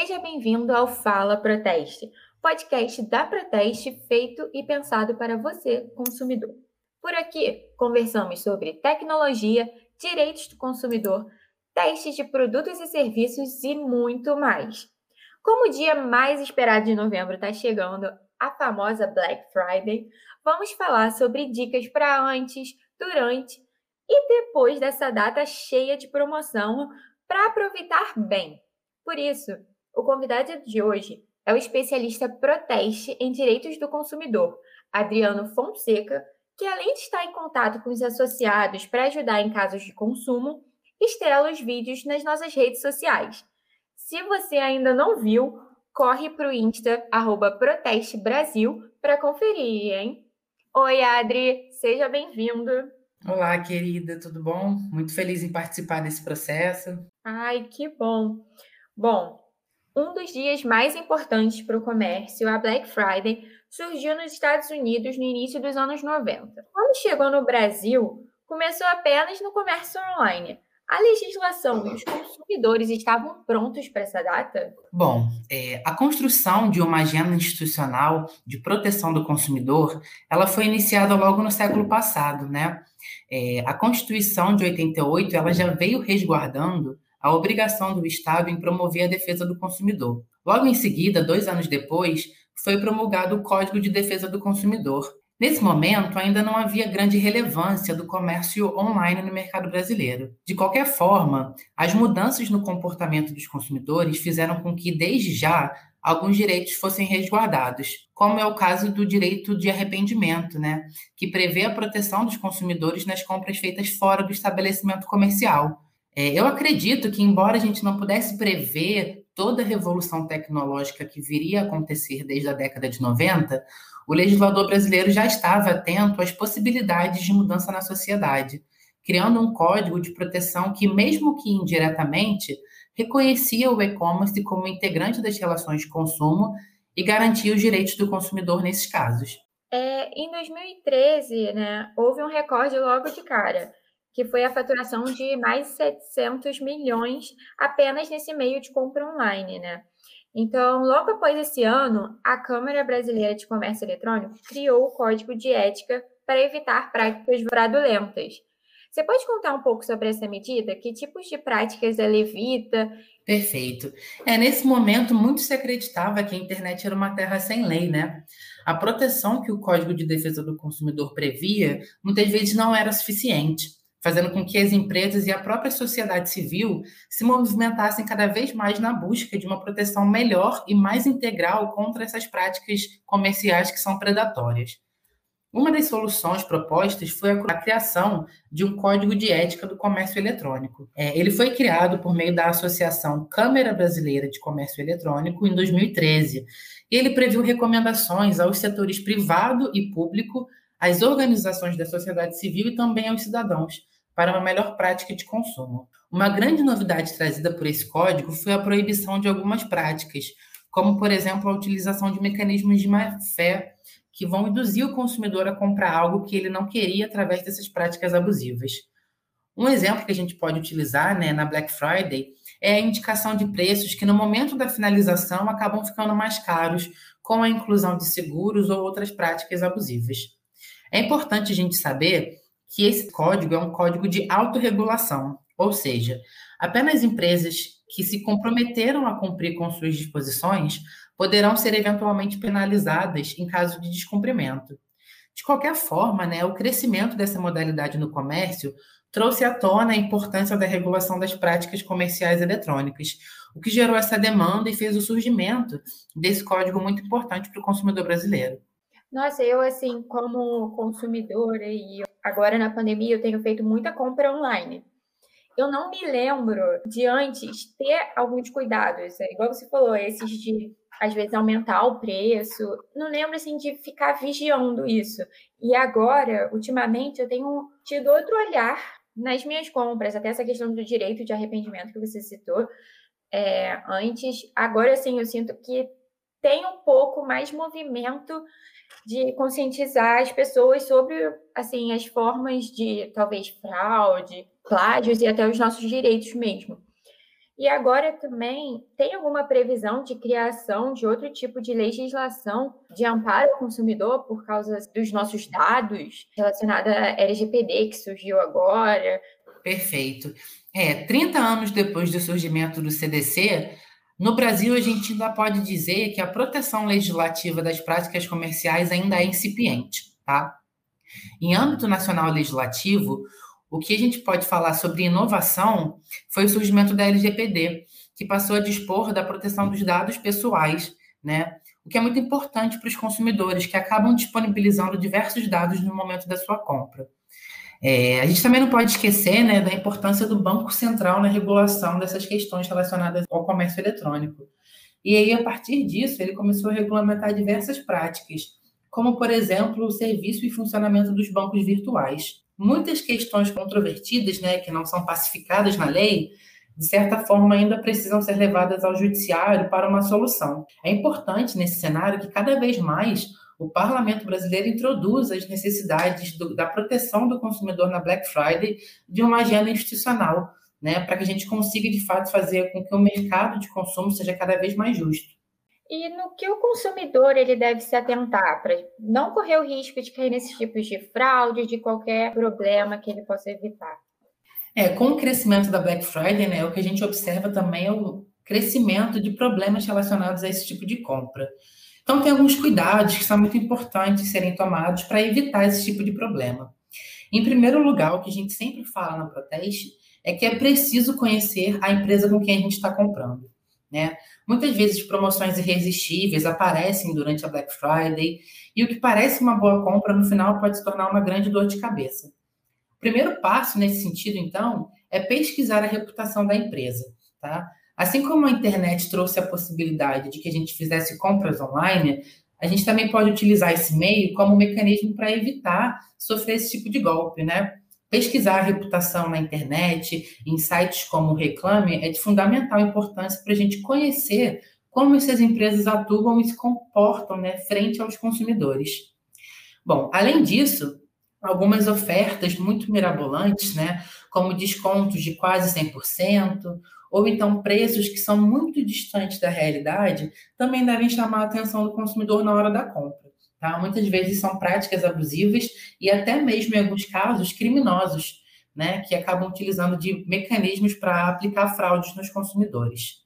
Seja bem-vindo ao Fala Proteste, podcast da Proteste feito e pensado para você, consumidor. Por aqui, conversamos sobre tecnologia, direitos do consumidor, testes de produtos e serviços e muito mais. Como o dia mais esperado de novembro está chegando, a famosa Black Friday, vamos falar sobre dicas para antes, durante e depois dessa data cheia de promoção para aproveitar bem. Por isso, o convidado de hoje é o especialista Proteste em Direitos do Consumidor, Adriano Fonseca, que além de estar em contato com os associados para ajudar em casos de consumo, estrela os vídeos nas nossas redes sociais. Se você ainda não viu, corre para o Insta, arroba Proteste Brasil, para conferir, hein? Oi, Adri, seja bem-vindo. Olá, querida, tudo bom? Muito feliz em participar desse processo. Ai, que bom. Bom, um dos dias mais importantes para o comércio, a Black Friday, surgiu nos Estados Unidos no início dos anos 90. Quando chegou no Brasil, começou apenas no comércio online. A legislação e os consumidores estavam prontos para essa data? Bom, é, a construção de uma agenda institucional de proteção do consumidor, ela foi iniciada logo no século passado, né? É, a Constituição de 88, ela já veio resguardando a obrigação do Estado em promover a defesa do consumidor. Logo em seguida, dois anos depois, foi promulgado o Código de Defesa do Consumidor. Nesse momento, ainda não havia grande relevância do comércio online no mercado brasileiro. De qualquer forma, as mudanças no comportamento dos consumidores fizeram com que, desde já, alguns direitos fossem resguardados, como é o caso do direito de arrependimento, né, que prevê a proteção dos consumidores nas compras feitas fora do estabelecimento comercial. É, eu acredito que, embora a gente não pudesse prever toda a revolução tecnológica que viria a acontecer desde a década de 90, o legislador brasileiro já estava atento às possibilidades de mudança na sociedade, criando um código de proteção que, mesmo que indiretamente, reconhecia o e-commerce como integrante das relações de consumo e garantia os direitos do consumidor nesses casos. É, em 2013, né, houve um recorde logo de cara que foi a faturação de mais de 700 milhões apenas nesse meio de compra online, né? Então, logo após esse ano, a Câmara Brasileira de Comércio Eletrônico criou o Código de Ética para evitar práticas fraudulentas. Você pode contar um pouco sobre essa medida? Que tipos de práticas ela evita? Perfeito. É, nesse momento, muito se acreditava que a internet era uma terra sem lei, né? A proteção que o Código de Defesa do Consumidor previa, muitas vezes não era suficiente fazendo com que as empresas e a própria sociedade civil se movimentassem cada vez mais na busca de uma proteção melhor e mais integral contra essas práticas comerciais que são predatórias. Uma das soluções propostas foi a criação de um código de ética do comércio eletrônico. É, ele foi criado por meio da Associação Câmara Brasileira de Comércio Eletrônico em 2013 e ele previu recomendações aos setores privado e público, às organizações da sociedade civil e também aos cidadãos, para uma melhor prática de consumo. Uma grande novidade trazida por esse código foi a proibição de algumas práticas, como, por exemplo, a utilização de mecanismos de má-fé que vão induzir o consumidor a comprar algo que ele não queria através dessas práticas abusivas. Um exemplo que a gente pode utilizar né, na Black Friday é a indicação de preços que, no momento da finalização, acabam ficando mais caros, com a inclusão de seguros ou outras práticas abusivas. É importante a gente saber que esse código é um código de autorregulação, ou seja, apenas empresas que se comprometeram a cumprir com suas disposições poderão ser eventualmente penalizadas em caso de descumprimento. De qualquer forma, né, o crescimento dessa modalidade no comércio trouxe à tona a importância da regulação das práticas comerciais eletrônicas, o que gerou essa demanda e fez o surgimento desse código muito importante para o consumidor brasileiro. Nossa, eu assim, como consumidora e agora na pandemia eu tenho feito muita compra online. Eu não me lembro de antes ter alguns cuidados, é igual você falou, esses de às vezes aumentar o preço. Não lembro assim de ficar vigiando isso. E agora, ultimamente, eu tenho tido outro olhar nas minhas compras, até essa questão do direito de arrependimento que você citou é, antes. Agora, sim, eu sinto que tem um pouco mais movimento de conscientizar as pessoas sobre assim as formas de talvez fraude, plágios e até os nossos direitos mesmo. E agora também tem alguma previsão de criação de outro tipo de legislação de amparo ao consumidor por causa dos nossos dados relacionada à LGPD que surgiu agora? Perfeito. É, 30 anos depois do surgimento do CDC, no Brasil a gente ainda pode dizer que a proteção legislativa das práticas comerciais ainda é incipiente, tá? Em âmbito nacional legislativo, o que a gente pode falar sobre inovação foi o surgimento da LGPD, que passou a dispor da proteção dos dados pessoais, né? O que é muito importante para os consumidores, que acabam disponibilizando diversos dados no momento da sua compra. É, a gente também não pode esquecer né, da importância do Banco Central na regulação dessas questões relacionadas ao comércio eletrônico. E aí, a partir disso, ele começou a regulamentar diversas práticas, como, por exemplo, o serviço e funcionamento dos bancos virtuais muitas questões controvertidas, né, que não são pacificadas na lei, de certa forma ainda precisam ser levadas ao judiciário para uma solução. É importante nesse cenário que cada vez mais o parlamento brasileiro introduza as necessidades do, da proteção do consumidor na Black Friday de uma agenda institucional, né, para que a gente consiga de fato fazer com que o mercado de consumo seja cada vez mais justo. E no que o consumidor ele deve se atentar para não correr o risco de cair nesses tipos de fraude, de qualquer problema que ele possa evitar? É, com o crescimento da Black Friday, né, o que a gente observa também é o crescimento de problemas relacionados a esse tipo de compra. Então, tem alguns cuidados que são muito importantes serem tomados para evitar esse tipo de problema. Em primeiro lugar, o que a gente sempre fala na Proteste é que é preciso conhecer a empresa com quem a gente está comprando. Né? Muitas vezes promoções irresistíveis aparecem durante a Black Friday e o que parece uma boa compra no final pode se tornar uma grande dor de cabeça. O primeiro passo nesse sentido, então, é pesquisar a reputação da empresa. Tá? Assim como a internet trouxe a possibilidade de que a gente fizesse compras online, a gente também pode utilizar esse meio como um mecanismo para evitar sofrer esse tipo de golpe, né? Pesquisar a reputação na internet, em sites como o Reclame, é de fundamental importância para a gente conhecer como essas empresas atuam e se comportam né, frente aos consumidores. Bom, além disso, algumas ofertas muito mirabolantes, né, como descontos de quase 100%, ou então preços que são muito distantes da realidade, também devem chamar a atenção do consumidor na hora da compra. Tá? Muitas vezes são práticas abusivas e até mesmo, em alguns casos, criminosos, né? que acabam utilizando de mecanismos para aplicar fraudes nos consumidores.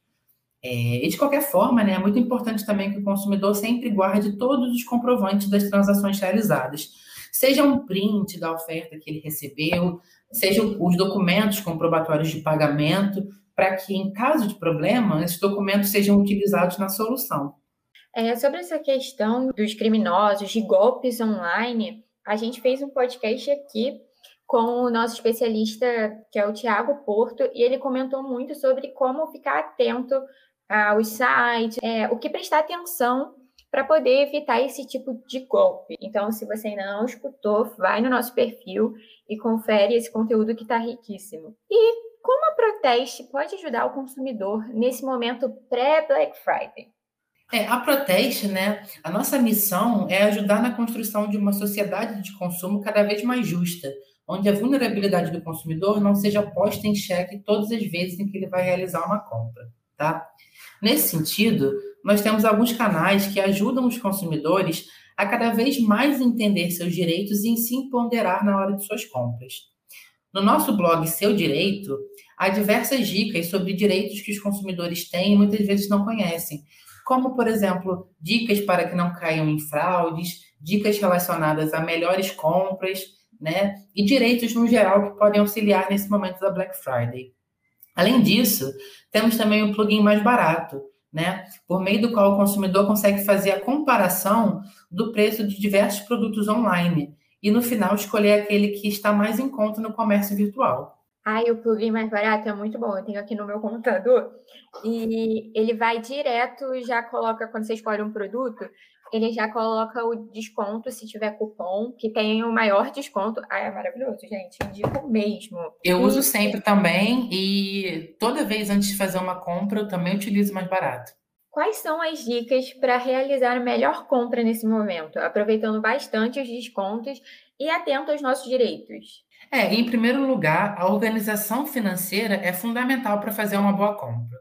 É, e de qualquer forma, né, é muito importante também que o consumidor sempre guarde todos os comprovantes das transações realizadas. Seja um print da oferta que ele recebeu, sejam os documentos comprobatórios de pagamento, para que, em caso de problema, esses documentos sejam utilizados na solução. É, sobre essa questão dos criminosos, de golpes online, a gente fez um podcast aqui com o nosso especialista, que é o Tiago Porto, e ele comentou muito sobre como ficar atento aos sites, é, o que prestar atenção para poder evitar esse tipo de golpe. Então, se você ainda não escutou, vai no nosso perfil e confere esse conteúdo que está riquíssimo. E como a Proteste pode ajudar o consumidor nesse momento pré-Black Friday? É, a Proteste, né? A nossa missão é ajudar na construção de uma sociedade de consumo cada vez mais justa, onde a vulnerabilidade do consumidor não seja posta em xeque todas as vezes em que ele vai realizar uma compra, tá? Nesse sentido, nós temos alguns canais que ajudam os consumidores a cada vez mais entender seus direitos e em se ponderar na hora de suas compras. No nosso blog Seu Direito, há diversas dicas sobre direitos que os consumidores têm e muitas vezes não conhecem, como, por exemplo, dicas para que não caiam em fraudes, dicas relacionadas a melhores compras, né? E direitos no geral que podem auxiliar nesse momento da Black Friday. Além disso, temos também um plugin mais barato, né? Por meio do qual o consumidor consegue fazer a comparação do preço de diversos produtos online e no final escolher aquele que está mais em conta no comércio virtual. Ai, o plugin mais barato é muito bom. Eu tenho aqui no meu computador. E ele vai direto, já coloca, quando você escolhe um produto, ele já coloca o desconto, se tiver cupom, que tem o maior desconto. Ai, é maravilhoso, gente. Indico mesmo. Eu uso sempre também e toda vez antes de fazer uma compra, eu também utilizo mais barato. Quais são as dicas para realizar a melhor compra nesse momento, aproveitando bastante os descontos e atento aos nossos direitos? É, em primeiro lugar, a organização financeira é fundamental para fazer uma boa compra.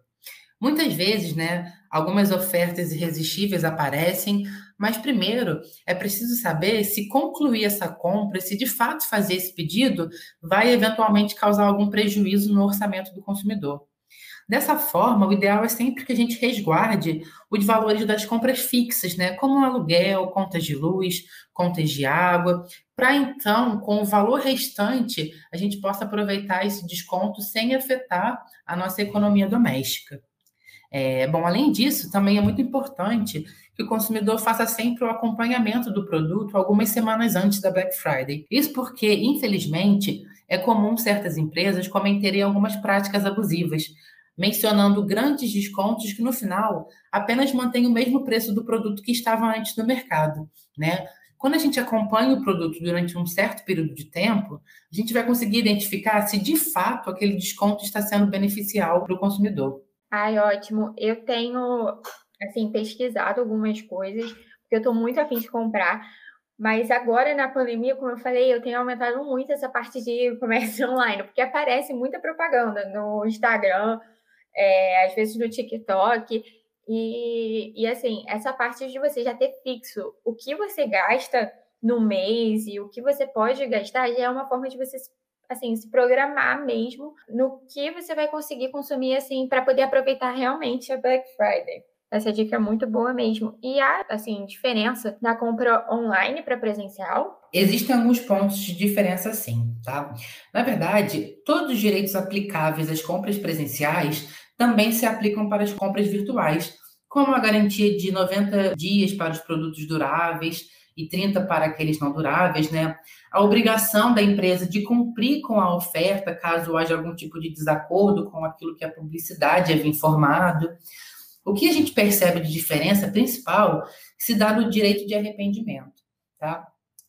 Muitas vezes, né, algumas ofertas irresistíveis aparecem, mas primeiro é preciso saber se concluir essa compra, se de fato fazer esse pedido, vai eventualmente causar algum prejuízo no orçamento do consumidor. Dessa forma, o ideal é sempre que a gente resguarde os valores das compras fixas, né? Como aluguel, contas de luz, contas de água, para então, com o valor restante, a gente possa aproveitar esse desconto sem afetar a nossa economia doméstica. É, bom, além disso, também é muito importante que o consumidor faça sempre o acompanhamento do produto algumas semanas antes da Black Friday. Isso porque, infelizmente, é comum certas empresas cometerem algumas práticas abusivas, mencionando grandes descontos que no final apenas mantêm o mesmo preço do produto que estava antes no mercado, né? Quando a gente acompanha o produto durante um certo período de tempo, a gente vai conseguir identificar se de fato aquele desconto está sendo beneficial para o consumidor. Ai, ótimo. Eu tenho, assim, pesquisado algumas coisas, porque eu estou muito afim de comprar. Mas agora, na pandemia, como eu falei, eu tenho aumentado muito essa parte de comércio online, porque aparece muita propaganda no Instagram, é, às vezes no TikTok. E, e, assim, essa parte de você já ter fixo o que você gasta no mês e o que você pode gastar já é uma forma de você assim, se programar mesmo no que você vai conseguir consumir, assim, para poder aproveitar realmente a Black Friday. Essa dica é muito boa mesmo. E há, assim, diferença na compra online para presencial? Existem alguns pontos de diferença, sim, tá? Na verdade, todos os direitos aplicáveis às compras presenciais também se aplicam para as compras virtuais, como a garantia de 90 dias para os produtos duráveis e 30 para aqueles não duráveis, né? A obrigação da empresa de cumprir com a oferta caso haja algum tipo de desacordo com aquilo que a publicidade havia informado. O que a gente percebe de diferença principal se dá no direito de arrependimento, tá?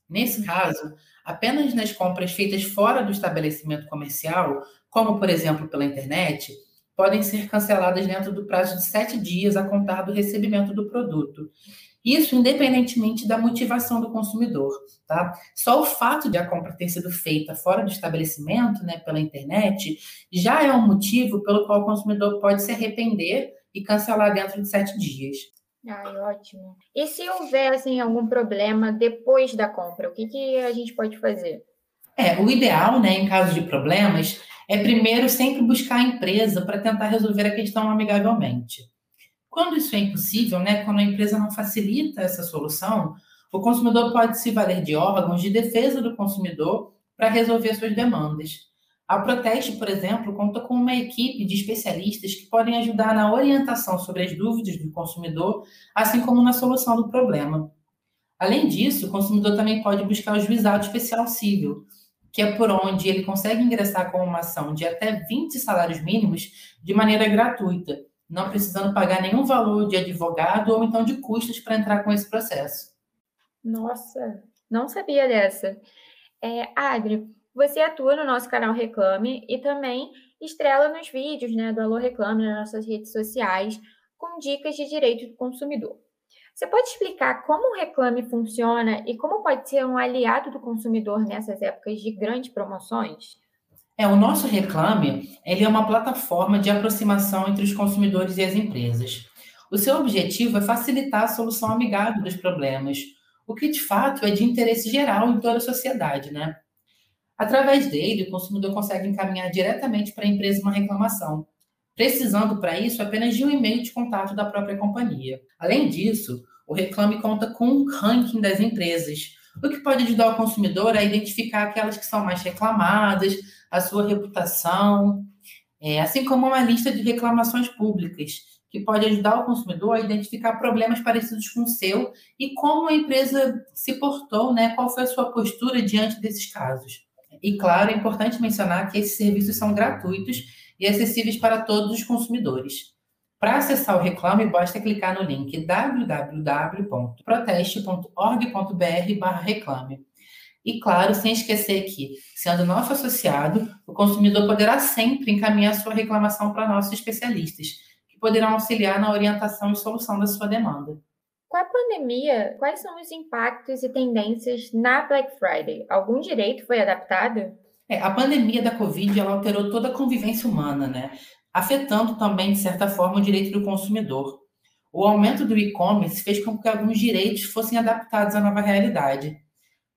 Nesse caso, apenas nas compras feitas fora do estabelecimento comercial, como por exemplo pela internet, podem ser canceladas dentro do prazo de sete dias a contar do recebimento do produto. Isso independentemente da motivação do consumidor, tá? Só o fato de a compra ter sido feita fora do estabelecimento, né, pela internet, já é um motivo pelo qual o consumidor pode se arrepender e cancelar dentro de sete dias. Ai, ótimo. E se houver assim, algum problema depois da compra, o que, que a gente pode fazer? É, o ideal, né, em caso de problemas, é primeiro sempre buscar a empresa para tentar resolver a questão amigavelmente. Quando isso é impossível, né, quando a empresa não facilita essa solução, o consumidor pode se valer de órgãos de defesa do consumidor para resolver suas demandas. A Proteste, por exemplo, conta com uma equipe de especialistas que podem ajudar na orientação sobre as dúvidas do consumidor, assim como na solução do problema. Além disso, o consumidor também pode buscar o juizado especial civil, que é por onde ele consegue ingressar com uma ação de até 20 salários mínimos de maneira gratuita, não precisando pagar nenhum valor de advogado ou então de custos para entrar com esse processo. Nossa, não sabia dessa. É, Adri, você atua no nosso canal Reclame e também estrela nos vídeos né, do Alô Reclame nas nossas redes sociais com dicas de direito do consumidor. Você pode explicar como o Reclame funciona e como pode ser um aliado do consumidor nessas épocas de grandes promoções? É, o nosso Reclame ele é uma plataforma de aproximação entre os consumidores e as empresas. O seu objetivo é facilitar a solução amigável dos problemas, o que de fato é de interesse geral em toda a sociedade, né? Através dele, o consumidor consegue encaminhar diretamente para a empresa uma reclamação, precisando para isso apenas de um e-mail de contato da própria companhia. Além disso, o Reclame conta com um ranking das empresas, o que pode ajudar o consumidor a identificar aquelas que são mais reclamadas, a sua reputação, é, assim como uma lista de reclamações públicas, que pode ajudar o consumidor a identificar problemas parecidos com o seu e como a empresa se portou, né, qual foi a sua postura diante desses casos. E, claro, é importante mencionar que esses serviços são gratuitos e acessíveis para todos os consumidores. Para acessar o Reclame, basta clicar no link www.proteste.org.br/reclame. E claro, sem esquecer que, sendo nosso associado, o consumidor poderá sempre encaminhar sua reclamação para nossos especialistas, que poderão auxiliar na orientação e solução da sua demanda. Com a pandemia, quais são os impactos e tendências na Black Friday? Algum direito foi adaptado? É, a pandemia da Covid ela alterou toda a convivência humana, né? afetando também, de certa forma, o direito do consumidor. O aumento do e-commerce fez com que alguns direitos fossem adaptados à nova realidade.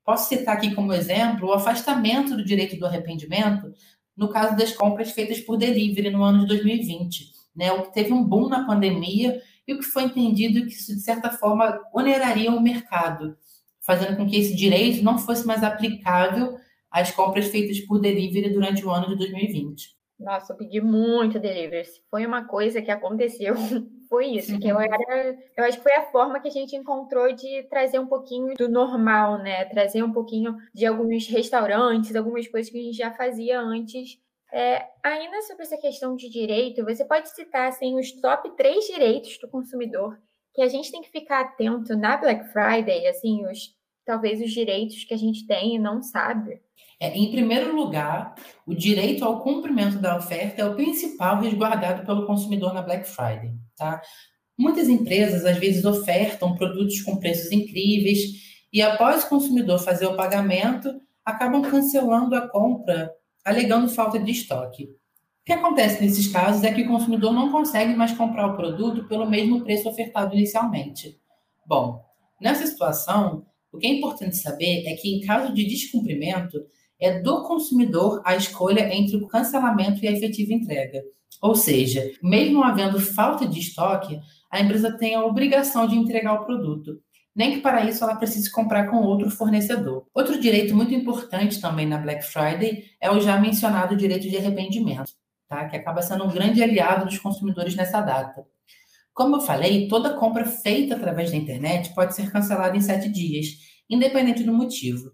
Posso citar aqui como exemplo o afastamento do direito do arrependimento no caso das compras feitas por delivery no ano de 2020, né? O que teve um boom na pandemia e o que foi entendido que isso, de certa forma, oneraria o mercado, fazendo com que esse direito não fosse mais aplicável às compras feitas por delivery durante o ano de 2020. Nossa, eu pedi muito delivery. Foi uma coisa que aconteceu. Foi isso, que eu era. Eu acho que foi a forma que a gente encontrou de trazer um pouquinho do normal, né? Trazer um pouquinho de alguns restaurantes, algumas coisas que a gente já fazia antes. É, ainda sobre essa questão de direito, você pode citar assim, os top três direitos do consumidor que a gente tem que ficar atento na Black Friday, assim, os talvez os direitos que a gente tem e não sabe. É, em primeiro lugar, o direito ao cumprimento da oferta é o principal resguardado pelo consumidor na Black Friday. Tá? Muitas empresas, às vezes, ofertam produtos com preços incríveis e, após o consumidor fazer o pagamento, acabam cancelando a compra, alegando falta de estoque. O que acontece nesses casos é que o consumidor não consegue mais comprar o produto pelo mesmo preço ofertado inicialmente. Bom, nessa situação, o que é importante saber é que, em caso de descumprimento, é do consumidor a escolha entre o cancelamento e a efetiva entrega. Ou seja, mesmo havendo falta de estoque, a empresa tem a obrigação de entregar o produto, nem que para isso ela precise comprar com outro fornecedor. Outro direito muito importante também na Black Friday é o já mencionado direito de arrependimento, tá? que acaba sendo um grande aliado dos consumidores nessa data. Como eu falei, toda compra feita através da internet pode ser cancelada em sete dias, independente do motivo.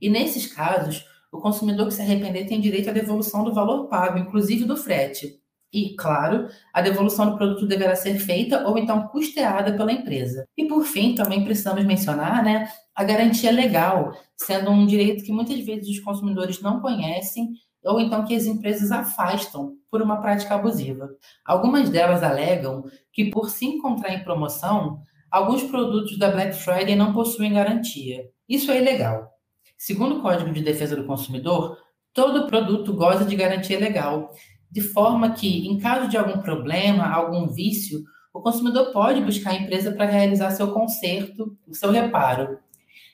E nesses casos, o consumidor que se arrepender tem direito à devolução do valor pago, inclusive do frete. E, claro, a devolução do produto deverá ser feita ou então custeada pela empresa. E, por fim, também precisamos mencionar né, a garantia legal, sendo um direito que muitas vezes os consumidores não conhecem ou então que as empresas afastam por uma prática abusiva. Algumas delas alegam que, por se encontrar em promoção, alguns produtos da Black Friday não possuem garantia. Isso é ilegal. Segundo o Código de Defesa do Consumidor, todo produto goza de garantia legal, de forma que, em caso de algum problema, algum vício, o consumidor pode buscar a empresa para realizar seu conserto, o seu reparo.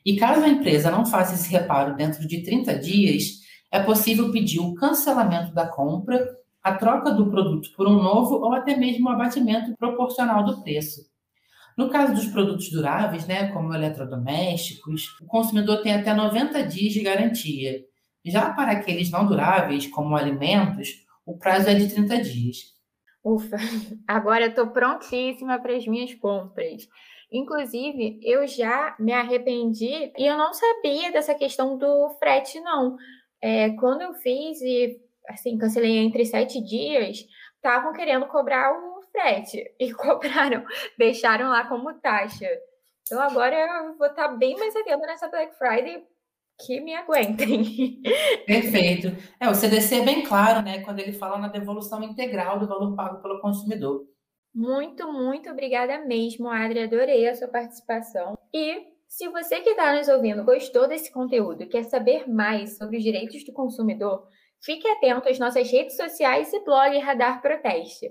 E caso a empresa não faça esse reparo dentro de 30 dias, é possível pedir o cancelamento da compra, a troca do produto por um novo ou até mesmo o abatimento proporcional do preço. No caso dos produtos duráveis, né, como eletrodomésticos, o consumidor tem até 90 dias de garantia. Já para aqueles não duráveis, como alimentos, o prazo é de 30 dias. Ufa, agora estou prontíssima para as minhas compras. Inclusive, eu já me arrependi e eu não sabia dessa questão do frete, não. É, quando eu fiz e assim, cancelei entre sete dias, estavam querendo cobrar o frete e cobraram, deixaram lá como taxa. Então agora eu vou estar bem mais atento nessa Black Friday que me aguentem. Perfeito. É, o CDC é bem claro, né, quando ele fala na devolução integral do valor pago pelo consumidor. Muito, muito obrigada mesmo, Adri. Adorei a sua participação. E se você que está nos ouvindo gostou desse conteúdo e quer saber mais sobre os direitos do consumidor, fique atento às nossas redes sociais e blog Radar Proteste.